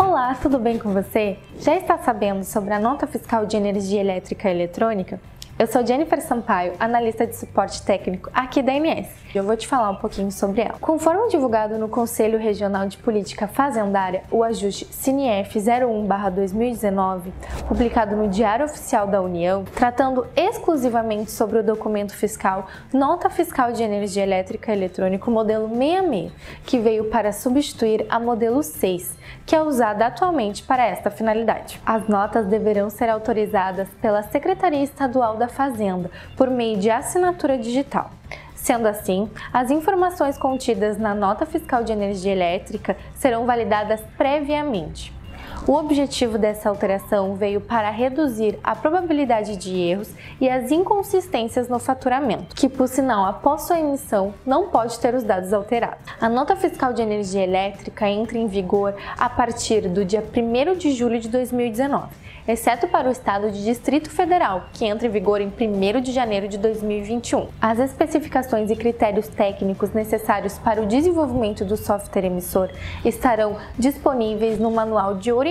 Olá, tudo bem com você? Já está sabendo sobre a nota fiscal de energia elétrica e eletrônica? Eu sou Jennifer Sampaio, analista de suporte técnico aqui da. E eu vou te falar um pouquinho sobre ela. Conforme divulgado no Conselho Regional de Política Fazendária, o ajuste CINIF 01/2019, publicado no Diário Oficial da União, tratando exclusivamente sobre o documento fiscal Nota Fiscal de Energia Elétrica Eletrônico modelo 66, que veio para substituir a modelo 6, que é usada atualmente para esta finalidade. As notas deverão ser autorizadas pela Secretaria Estadual da Fazenda por meio de assinatura digital. Sendo assim, as informações contidas na nota fiscal de energia elétrica serão validadas previamente. O objetivo dessa alteração veio para reduzir a probabilidade de erros e as inconsistências no faturamento, que por sinal após sua emissão não pode ter os dados alterados. A nota fiscal de energia elétrica entra em vigor a partir do dia 1 de julho de 2019 exceto para o estado de Distrito Federal, que entra em vigor em 1 de janeiro de 2021. As especificações e critérios técnicos necessários para o desenvolvimento do software emissor estarão disponíveis no Manual de Orientação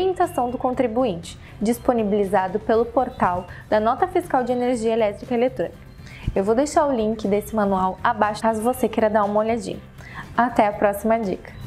do Contribuinte, disponibilizado pelo portal da Nota Fiscal de Energia Elétrica e Eletrônica. Eu vou deixar o link desse manual abaixo caso você queira dar uma olhadinha. Até a próxima dica!